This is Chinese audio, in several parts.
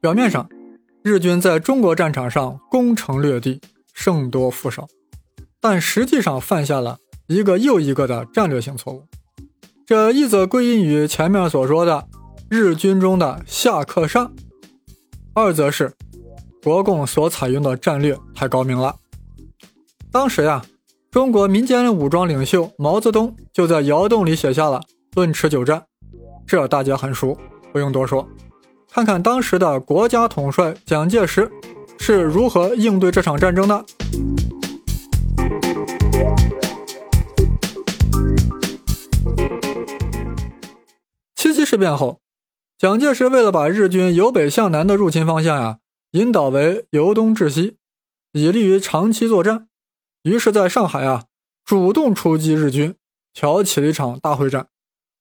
表面上，日军在中国战场上攻城略地，胜多负少，但实际上犯下了一个又一个的战略性错误。这一则归因于前面所说的日军中的下克上，二则是国共所采用的战略太高明了。当时呀，中国民间武装领袖毛泽东就在窑洞里写下了《论持久战》，这大家很熟，不用多说。看看当时的国家统帅蒋介石是如何应对这场战争的。七七事变后，蒋介石为了把日军由北向南的入侵方向呀引导为由东至西，以利于长期作战。于是，在上海啊，主动出击日军，挑起了一场大会战。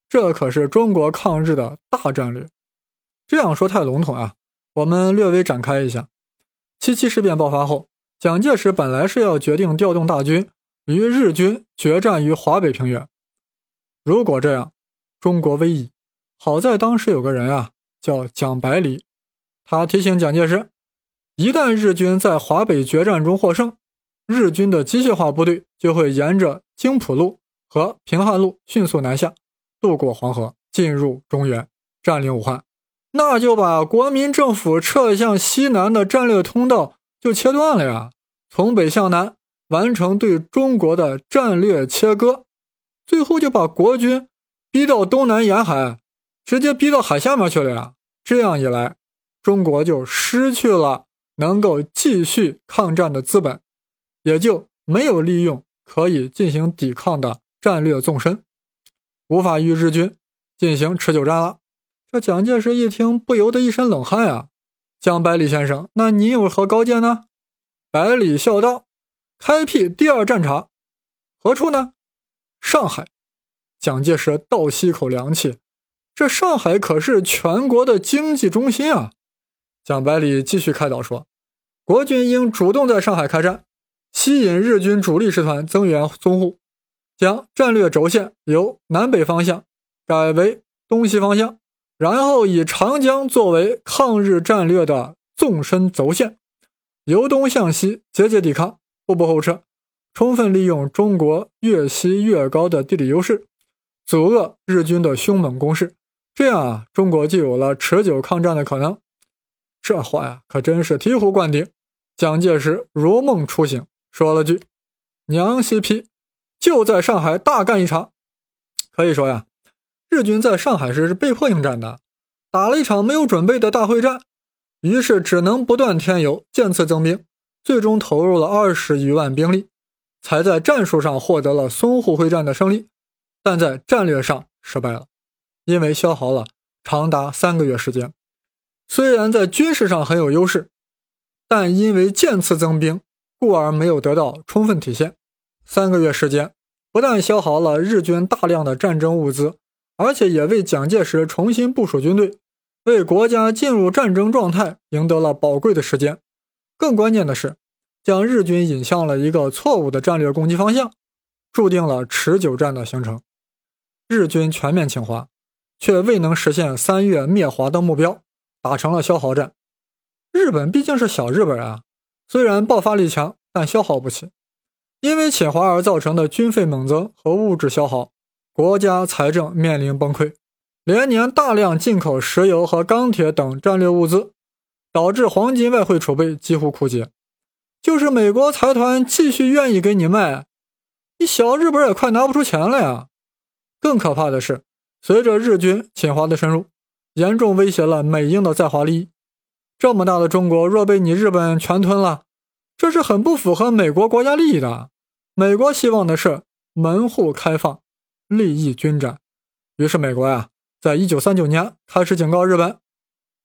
这可是中国抗日的大战略。这样说太笼统啊，我们略微展开一下。七七事变爆发后，蒋介石本来是要决定调动大军与日军决战于华北平原。如果这样，中国危矣。好在当时有个人啊，叫蒋百里，他提醒蒋介石，一旦日军在华北决战中获胜。日军的机械化部队就会沿着京浦路和平汉路迅速南下，渡过黄河，进入中原，占领武汉，那就把国民政府撤向西南的战略通道就切断了呀！从北向南完成对中国的战略切割，最后就把国军逼到东南沿海，直接逼到海下面去了呀！这样一来，中国就失去了能够继续抗战的资本。也就没有利用可以进行抵抗的战略纵深，无法与日军进行持久战了。这蒋介石一听，不由得一身冷汗啊！蒋百里先生，那你有何高见呢？百里笑道：“开辟第二战场，何处呢？上海。”蒋介石倒吸一口凉气，这上海可是全国的经济中心啊！蒋百里继续开导说：“国军应主动在上海开战。”吸引日军主力师团增援淞沪，将战略轴线由南北方向改为东西方向，然后以长江作为抗日战略的纵深轴线，由东向西节节抵抗，步步后撤，充分利用中国越西越高的地理优势，阻遏日军的凶猛攻势。这样啊，中国就有了持久抗战的可能。这话呀，可真是醍醐灌顶。蒋介石如梦初醒。说了句：“娘西批，就在上海大干一场。”可以说呀，日军在上海时是被迫应战的，打了一场没有准备的大会战，于是只能不断添油，渐次增兵，最终投入了二十余万兵力，才在战术上获得了淞沪会战的胜利，但在战略上失败了，因为消耗了长达三个月时间。虽然在军事上很有优势，但因为渐次增兵。故而没有得到充分体现。三个月时间，不但消耗了日军大量的战争物资，而且也为蒋介石重新部署军队、为国家进入战争状态赢得了宝贵的时间。更关键的是，将日军引向了一个错误的战略攻击方向，注定了持久战的形成。日军全面侵华，却未能实现三月灭华的目标，打成了消耗战。日本毕竟是小日本啊。虽然爆发力强，但消耗不起，因为侵华而造成的军费猛增和物质消耗，国家财政面临崩溃，连年大量进口石油和钢铁等战略物资，导致黄金外汇储备几乎枯竭。就是美国财团继续愿意给你卖，你小日本也快拿不出钱了呀！更可怕的是，随着日军侵华的深入，严重威胁了美英的在华利益。这么大的中国，若被你日本全吞了，这是很不符合美国国家利益的。美国希望的是门户开放，利益均沾。于是，美国呀，在一九三九年开始警告日本，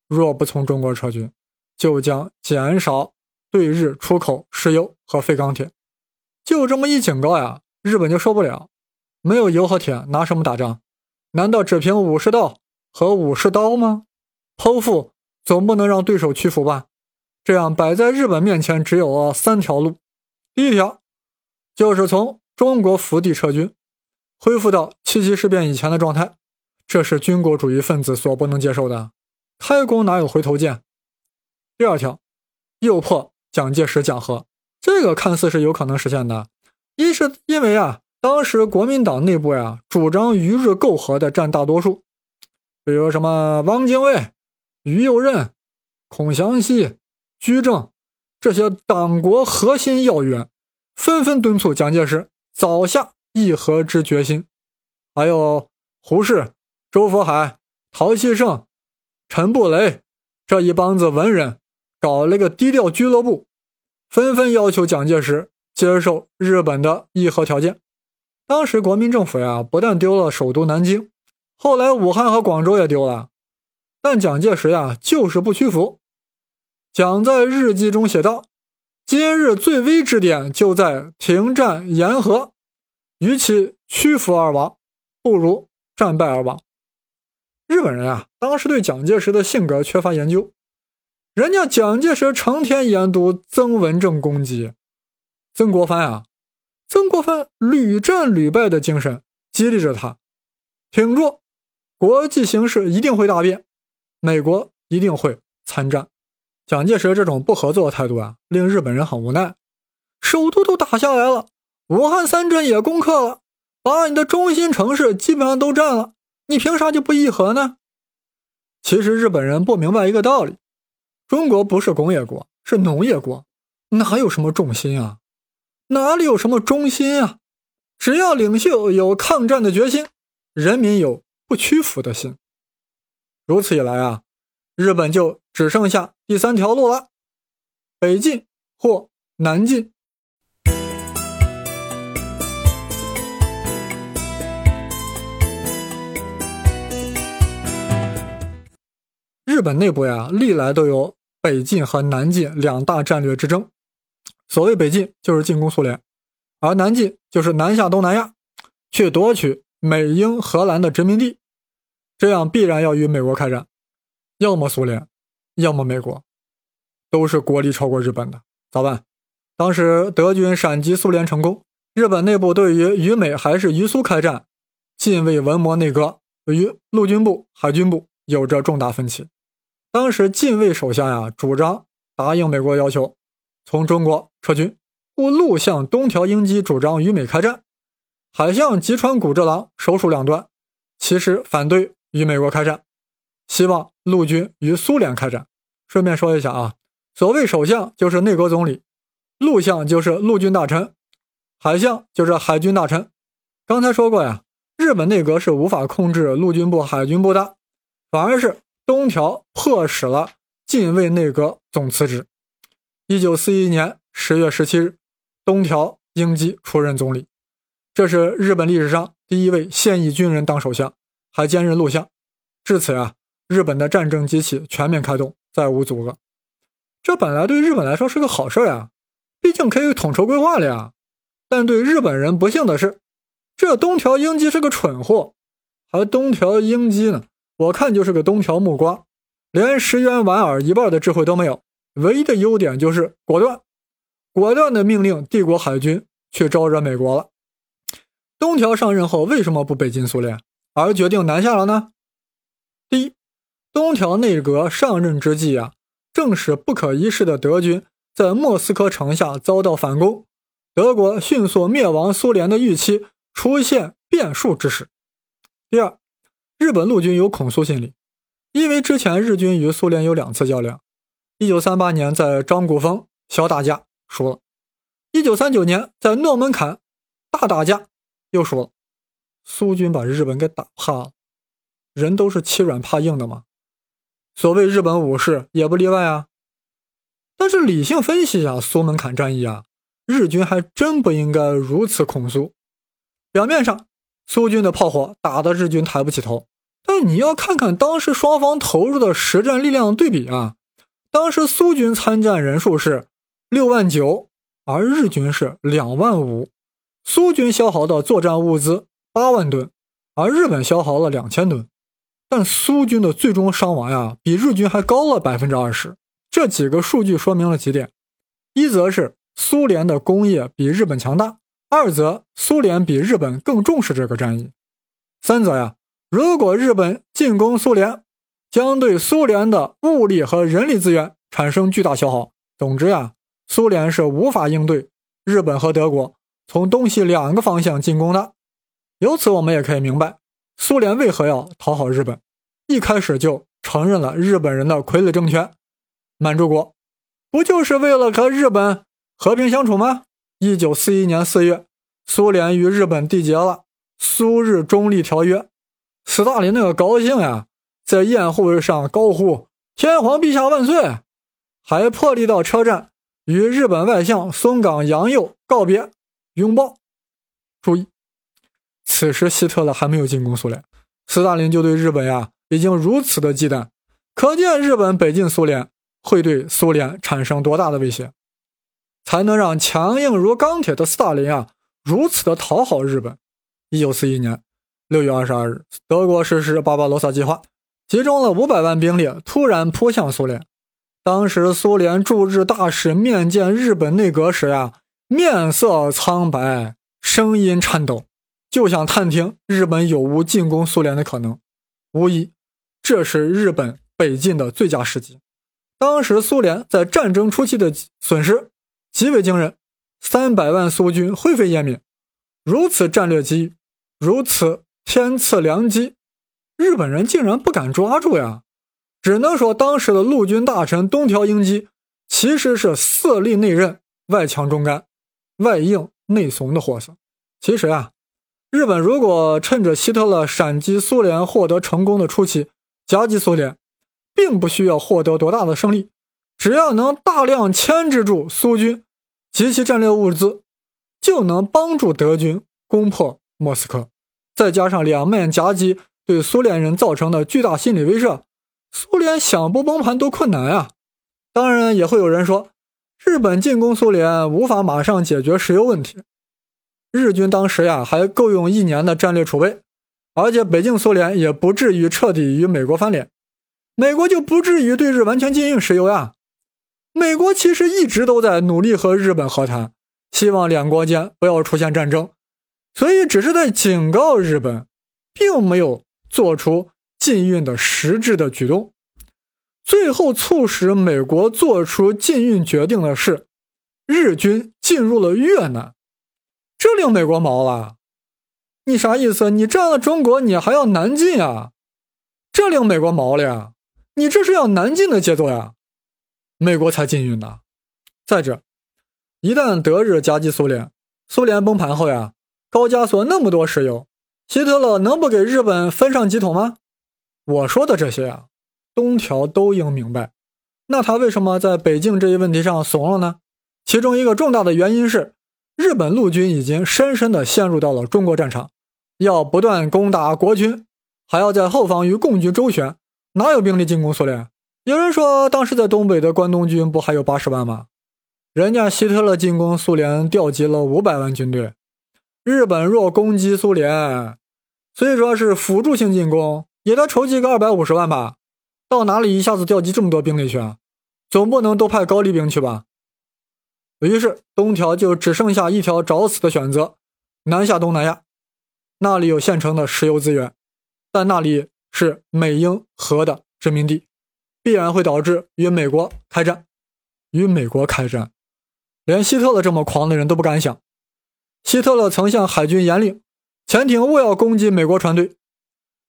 若不从中国撤军，就将减少对日出口石油和废钢铁。就这么一警告呀，日本就受不了。没有油和铁，拿什么打仗？难道只凭武士道和武士刀吗？剖腹。总不能让对手屈服吧？这样摆在日本面前只有三条路：第一条就是从中国腹地撤军，恢复到七七事变以前的状态，这是军国主义分子所不能接受的。开弓哪有回头箭？第二条，诱迫蒋介石讲和，这个看似是有可能实现的。一是因为啊，当时国民党内部呀，主张与日媾和的占大多数，比如什么汪精卫、于右任、孔祥熙、居正这些党国核心要员，纷纷敦促蒋介石早下议和之决心。还有胡适、周佛海、陶希圣、陈布雷这一帮子文人，搞了个低调俱乐部，纷纷要求蒋介石。接受日本的议和条件，当时国民政府呀，不但丢了首都南京，后来武汉和广州也丢了，但蒋介石呀就是不屈服。蒋在日记中写道：“今日最危之点就在停战言和，与其屈服而亡，不如战败而亡。”日本人啊，当时对蒋介石的性格缺乏研究，人家蒋介石成天研读曾文正攻击。曾国藩啊，曾国藩屡战屡败的精神激励着他，挺住，国际形势一定会大变，美国一定会参战。蒋介石这种不合作的态度啊，令日本人很无奈。首都都打下来了，武汉三镇也攻克了，把你的中心城市基本上都占了，你凭啥就不议和呢？其实日本人不明白一个道理：中国不是工业国，是农业国，哪有什么重心啊？哪里有什么中心啊？只要领袖有抗战的决心，人民有不屈服的心。如此一来啊，日本就只剩下第三条路了：北进或南进。日本内部呀，历来都有北进和南进两大战略之争。所谓北进就是进攻苏联，而南进就是南下东南亚，去夺取美英荷兰的殖民地，这样必然要与美国开战，要么苏联，要么美国，都是国力超过日本的，咋办？当时德军闪击苏联成功，日本内部对于与美还是与苏开战，近卫文磨内阁与陆军部、海军部有着重大分歧。当时近卫首相呀主张答应美国要求。从中国撤军，故陆相东条英机主张与美开战，海相吉川古治郎首属两端，其实反对与美国开战，希望陆军与苏联开战。顺便说一下啊，所谓首相就是内阁总理，陆相就是陆军大臣，海相就是海军大臣。刚才说过呀，日本内阁是无法控制陆军部、海军部的，反而是东条迫使了近卫内阁总辞职。一九四一年十月十七日，东条英机出任总理，这是日本历史上第一位现役军人当首相，还兼任陆相。至此啊，日本的战争机器全面开动，再无阻隔。这本来对日本来说是个好事呀，毕竟可以统筹规划了呀。但对日本人不幸的是，这东条英机是个蠢货，还东条英机呢，我看就是个东条木瓜，连石原莞尔一半的智慧都没有。唯一的优点就是果断，果断的命令帝国海军去招惹美国了。东条上任后为什么不北进苏联，而决定南下了呢？第一，东条内阁上任之际啊，正是不可一世的德军在莫斯科城下遭到反攻，德国迅速灭亡苏联的预期出现变数之时。第二，日本陆军有恐苏心理，因为之前日军与苏联有两次较量。一九三八年在张古峰小打架输了，一九三九年在诺门坎大打架又输了，苏军把日本给打怕了。人都是欺软怕硬的嘛，所谓日本武士也不例外啊。但是理性分析一下苏门坎战役啊，日军还真不应该如此恐苏。表面上苏军的炮火打得日军抬不起头，但你要看看当时双方投入的实战力量对比啊。当时苏军参战人数是六万九，而日军是两万五。苏军消耗的作战物资八万吨，而日本消耗了两千吨。但苏军的最终伤亡呀，比日军还高了百分之二十。这几个数据说明了几点：一则是苏联的工业比日本强大；二则苏联比日本更重视这个战役；三则呀，如果日本进攻苏联，将对苏联的物力和人力资源产生巨大消耗。总之呀，苏联是无法应对日本和德国从东西两个方向进攻的。由此，我们也可以明白，苏联为何要讨好日本，一开始就承认了日本人的傀儡政权——满洲国，不就是为了和日本和平相处吗？一九四一年四月，苏联与日本缔结了苏日中立条约，斯大林那个高兴呀，在宴会上高呼“天皇陛下万岁”，还破例到车站与日本外相松冈洋右告别拥抱。注意。此时，希特勒还没有进攻苏联，斯大林就对日本呀已经如此的忌惮，可见日本北进苏联会对苏联产生多大的威胁，才能让强硬如钢铁的斯大林啊如此的讨好日本。一九四一年六月二十二日，德国实施巴巴罗萨计划，集中了五百万兵力，突然扑向苏联。当时苏联驻日大使面见日本内阁时呀，面色苍白，声音颤抖。就想探听日本有无进攻苏联的可能，无疑，这是日本北进的最佳时机。当时苏联在战争初期的损失极为惊人，三百万苏军灰飞烟灭。如此战略机遇，如此天赐良机，日本人竟然不敢抓住呀！只能说当时的陆军大臣东条英机其实是色厉内荏、外强中干、外硬内怂的货色。其实啊。日本如果趁着希特勒闪击苏联获得成功的初期夹击苏联，并不需要获得多大的胜利，只要能大量牵制住苏军及其战略物资，就能帮助德军攻破莫斯科。再加上两面夹击对苏联人造成的巨大心理威慑，苏联想不崩盘都困难啊！当然，也会有人说，日本进攻苏联无法马上解决石油问题。日军当时呀还够用一年的战略储备，而且北境苏联也不至于彻底与美国翻脸，美国就不至于对日完全禁运石油呀。美国其实一直都在努力和日本和谈，希望两国间不要出现战争，所以只是在警告日本，并没有做出禁运的实质的举动。最后促使美国做出禁运决定的是，日军进入了越南。这令美国毛了，你啥意思？你占了中国，你还要南进啊？这令美国毛了呀！你这是要南进的节奏呀！美国才禁运呢。再者，一旦德日夹击苏联，苏联崩盘后呀，高加索那么多石油，希特勒能不给日本分上几桶吗？我说的这些呀，东条都应明白。那他为什么在北境这一问题上怂了呢？其中一个重大的原因是。日本陆军已经深深地陷入到了中国战场，要不断攻打国军，还要在后方与共军周旋，哪有兵力进攻苏联？有人说，当时在东北的关东军不还有八十万吗？人家希特勒进攻苏联调集了五百万军队，日本若攻击苏联，虽说是辅助性进攻，也得筹集个二百五十万吧？到哪里一下子调集这么多兵力去啊？总不能都派高丽兵去吧？于是，东条就只剩下一条找死的选择：南下东南亚。那里有现成的石油资源，但那里是美英荷的殖民地，必然会导致与美国开战。与美国开战，连希特勒这么狂的人都不敢想。希特勒曾向海军严令，潜艇勿要攻击美国船队。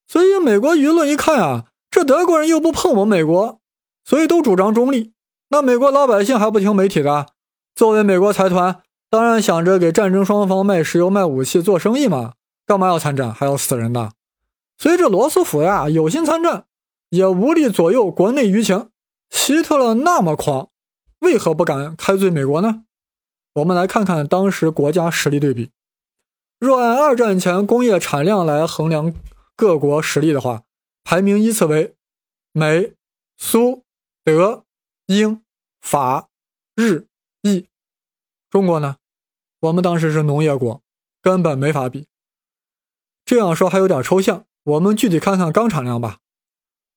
所以，美国舆论一看啊，这德国人又不碰我们美国，所以都主张中立。那美国老百姓还不听媒体的？作为美国财团，当然想着给战争双方卖石油、卖武器、做生意嘛，干嘛要参战，还要死人的？所以这罗斯福呀，有心参战，也无力左右国内舆情。希特勒那么狂，为何不敢开罪美国呢？我们来看看当时国家实力对比。若按二战前工业产量来衡量各国实力的话，排名依次为美、苏、德、英、法、日。意，中国呢？我们当时是农业国，根本没法比。这样说还有点抽象，我们具体看看钢产量吧。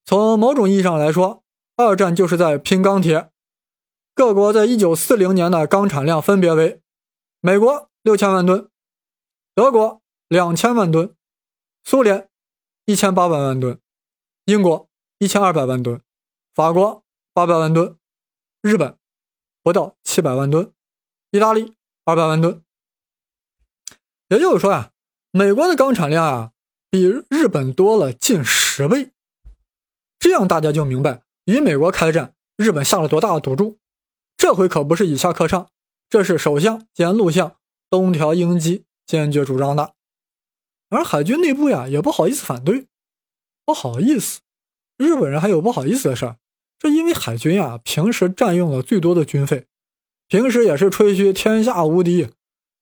从某种意义上来说，二战就是在拼钢铁。各国在一九四零年的钢产量分别为：美国六千万吨，德国两千万吨，苏联一千八百万吨，英国一千二百万吨，法国八百万吨，日本不到七百万吨，意大利二百万吨。也就是说呀，美国的钢产量啊比日本多了近十倍。这样大家就明白，与美国开战，日本下了多大的赌注。这回可不是以下克上，这是首相兼陆相东条英机坚决主张的。而海军内部呀也不好意思反对，不好意思，日本人还有不好意思的事儿。这因为海军呀平时占用了最多的军费，平时也是吹嘘天下无敌。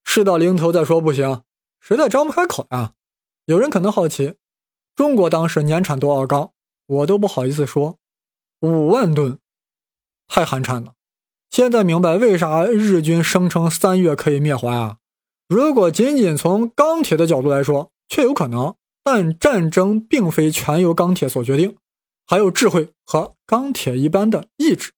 事到临头再说不行，实在张不开口呀。有人可能好奇，中国当时年产多少钢？我都不好意思说，五万吨，太寒碜了。现在明白为啥日军声称三月可以灭华啊？如果仅仅从钢铁的角度来说，确有可能，但战争并非全由钢铁所决定，还有智慧和钢铁一般的意志。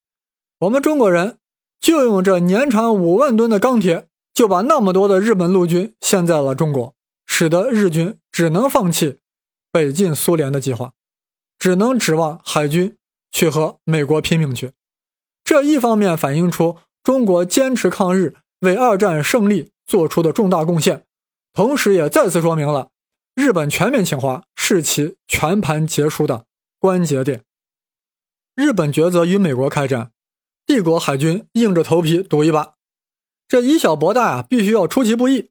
我们中国人就用这年产五万吨的钢铁。就把那么多的日本陆军陷在了中国，使得日军只能放弃北进苏联的计划，只能指望海军去和美国拼命去。这一方面反映出中国坚持抗日、为二战胜利做出的重大贡献，同时也再次说明了日本全面侵华是其全盘结束的关节点。日本抉择与美国开战，帝国海军硬着头皮赌一把。这以小博大啊，必须要出其不意，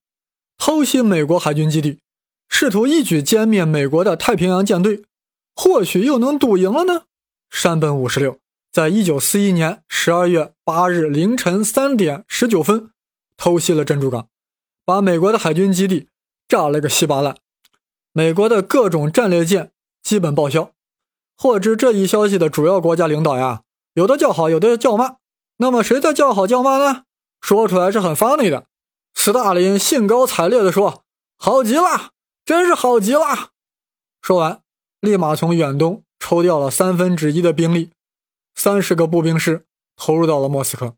偷袭美国海军基地，试图一举歼灭美国的太平洋舰队，或许又能赌赢了呢。山本五十六在一九四一年十二月八日凌晨三点十九分偷袭了珍珠港，把美国的海军基地炸了个稀巴烂，美国的各种战列舰基本报销。获知这一消息的主要国家领导呀，有的叫好，有的叫骂。那么谁在叫好叫骂呢？说出来是很 funny 的，斯大林兴高采烈地说：“好极了，真是好极了。”说完，立马从远东抽调了三分之一的兵力，三十个步兵师投入到了莫斯科。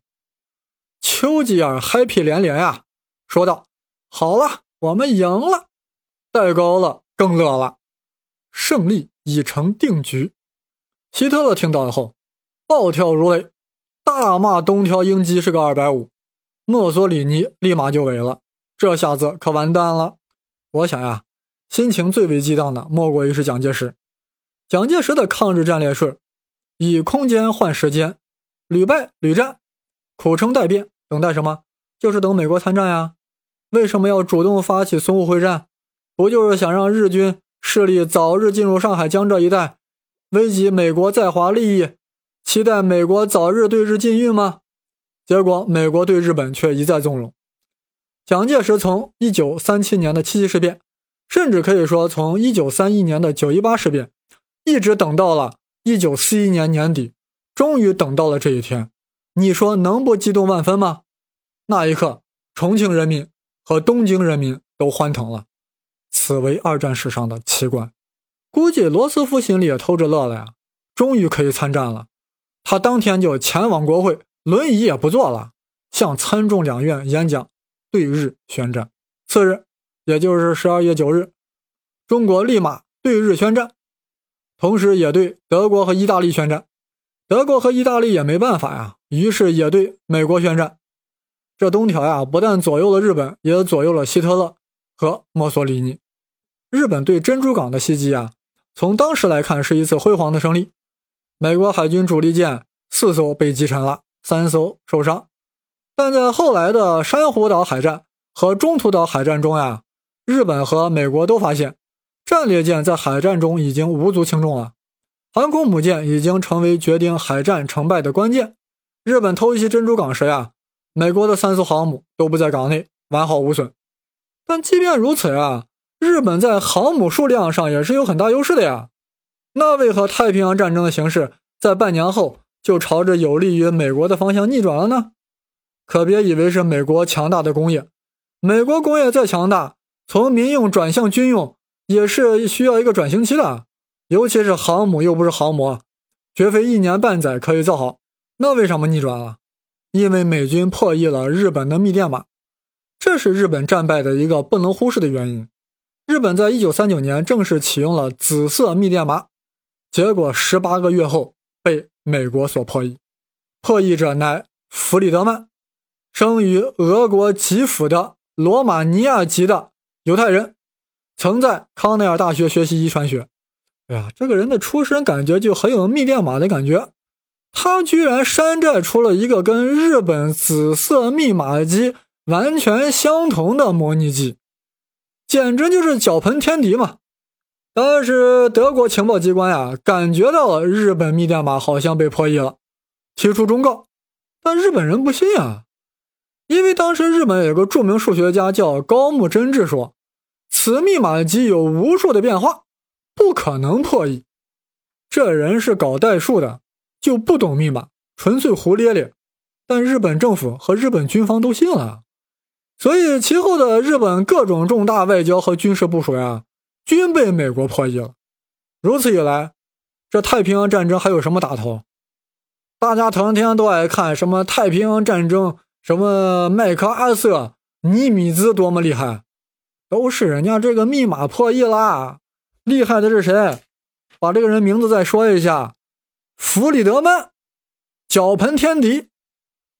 丘吉尔 happy 连连呀，说道：“好了，我们赢了。”戴高乐更乐了，胜利已成定局。希特勒听到以后，暴跳如雷，大骂东条英机是个二百五。墨索里尼立马就萎了，这下子可完蛋了。我想呀，心情最为激荡的莫过于是蒋介石。蒋介石的抗日战略是以空间换时间，屡败屡战，苦撑待变，等待什么？就是等美国参战呀。为什么要主动发起淞沪会战？不就是想让日军势力早日进入上海、江浙一带，危及美国在华利益，期待美国早日对日禁运吗？结果，美国对日本却一再纵容。蒋介石从1937年的七七事变，甚至可以说从1931年的九一八事变，一直等到了1941年年底，终于等到了这一天。你说能不激动万分吗？那一刻，重庆人民和东京人民都欢腾了。此为二战史上的奇观。估计罗斯福心里也偷着乐了呀，终于可以参战了。他当天就前往国会。轮椅也不坐了，向参众两院演讲，对日宣战。次日，也就是十二月九日，中国立马对日宣战，同时也对德国和意大利宣战。德国和意大利也没办法呀，于是也对美国宣战。这东条呀，不但左右了日本，也左右了希特勒和墨索里尼。日本对珍珠港的袭击啊，从当时来看是一次辉煌的胜利。美国海军主力舰四艘被击沉了。三艘受伤，但在后来的珊瑚岛海战和中途岛海战中呀，日本和美国都发现，战列舰在海战中已经无足轻重了，航空母舰已经成为决定海战成败的关键。日本偷袭珍珠港时呀，美国的三艘航母都不在港内，完好无损。但即便如此啊，日本在航母数量上也是有很大优势的呀。那为何太平洋战争的形势在半年后？就朝着有利于美国的方向逆转了呢？可别以为是美国强大的工业，美国工业再强大，从民用转向军用也是需要一个转型期的。尤其是航母又不是航模，绝非一年半载可以造好。那为什么逆转了？因为美军破译了日本的密电码，这是日本战败的一个不能忽视的原因。日本在一九三九年正式启用了紫色密电码，结果十八个月后被。美国所破译，破译者乃弗里德曼，生于俄国基辅的罗马尼亚籍的犹太人，曾在康奈尔大学学习遗传学。哎呀，这个人的出身感觉就很有密电码的感觉。他居然山寨出了一个跟日本紫色密码机完全相同的模拟机，简直就是脚盆天敌嘛！但是德国情报机关呀，感觉到日本密电码好像被破译了，提出忠告，但日本人不信啊，因为当时日本有个著名数学家叫高木真治说，此密码机有无数的变化，不可能破译。这人是搞代数的。就不懂密码，纯粹胡咧咧。但日本政府和日本军方都信了，所以其后的日本各种重大外交和军事部署呀，均被美国破译了。如此一来，这太平洋战争还有什么打头？大家成天都爱看什么太平洋战争，什么麦克阿瑟、尼米兹多么厉害，都是人家这个密码破译啦。厉害的是谁？把这个人名字再说一下。弗里德曼，脚盆天敌。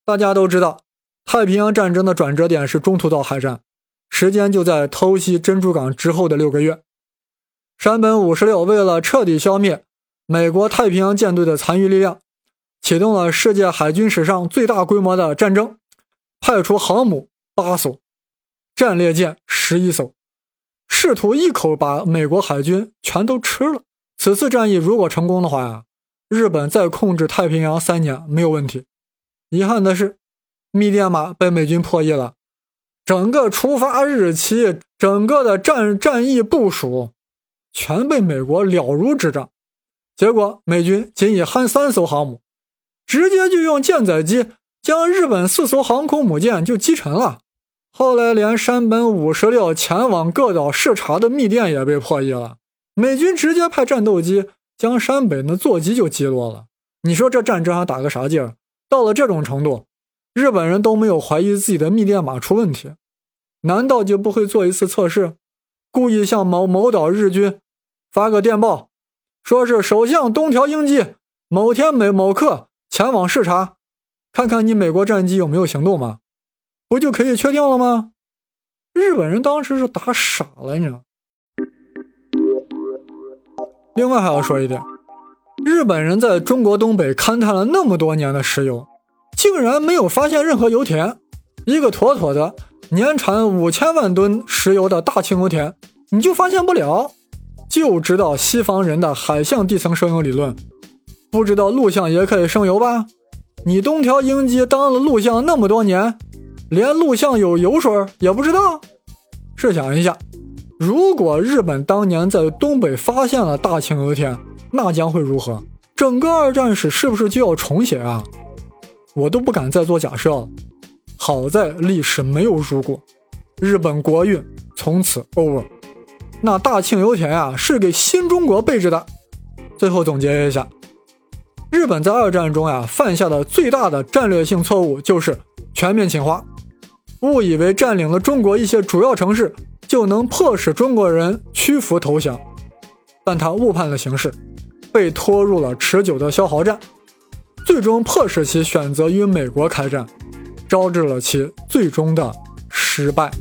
大家都知道，太平洋战争的转折点是中途岛海战，时间就在偷袭珍珠港之后的六个月。山本五十六为了彻底消灭美国太平洋舰队的残余力量，启动了世界海军史上最大规模的战争，派出航母八艘，战列舰十一艘，试图一口把美国海军全都吃了。此次战役如果成功的话呀。日本再控制太平洋三年没有问题。遗憾的是，密电码被美军破译了，整个出发日期、整个的战战役部署，全被美国了如指掌。结果，美军仅以焊三艘航母，直接就用舰载机将日本四艘航空母舰就击沉了。后来，连山本五十六前往各岛视察的密电也被破译了，美军直接派战斗机。将山本的座机就击落了，你说这战争还打个啥劲儿？到了这种程度，日本人都没有怀疑自己的密电码出问题，难道就不会做一次测试，故意向某某岛日军发个电报，说是首相东条英机某天某某刻前往视察，看看你美国战机有没有行动吗？不就可以确定了吗？日本人当时是打傻了，你知道。另外还要说一点，日本人在中国东北勘探了那么多年的石油，竟然没有发现任何油田。一个妥妥的年产五千万吨石油的大庆油田，你就发现不了？就知道西方人的海象地层生油理论，不知道陆相也可以生油吧？你东条英机当了陆相那么多年，连陆相有油水也不知道？试想一下。如果日本当年在东北发现了大庆油田，那将会如何？整个二战史是不是就要重写啊？我都不敢再做假设了。好在历史没有如果，日本国运从此 over。那大庆油田啊，是给新中国备着的。最后总结一下，日本在二战中呀犯下的最大的战略性错误就是全面侵华，误以为占领了中国一些主要城市。就能迫使中国人屈服投降，但他误判了形势，被拖入了持久的消耗战，最终迫使其选择与美国开战，招致了其最终的失败。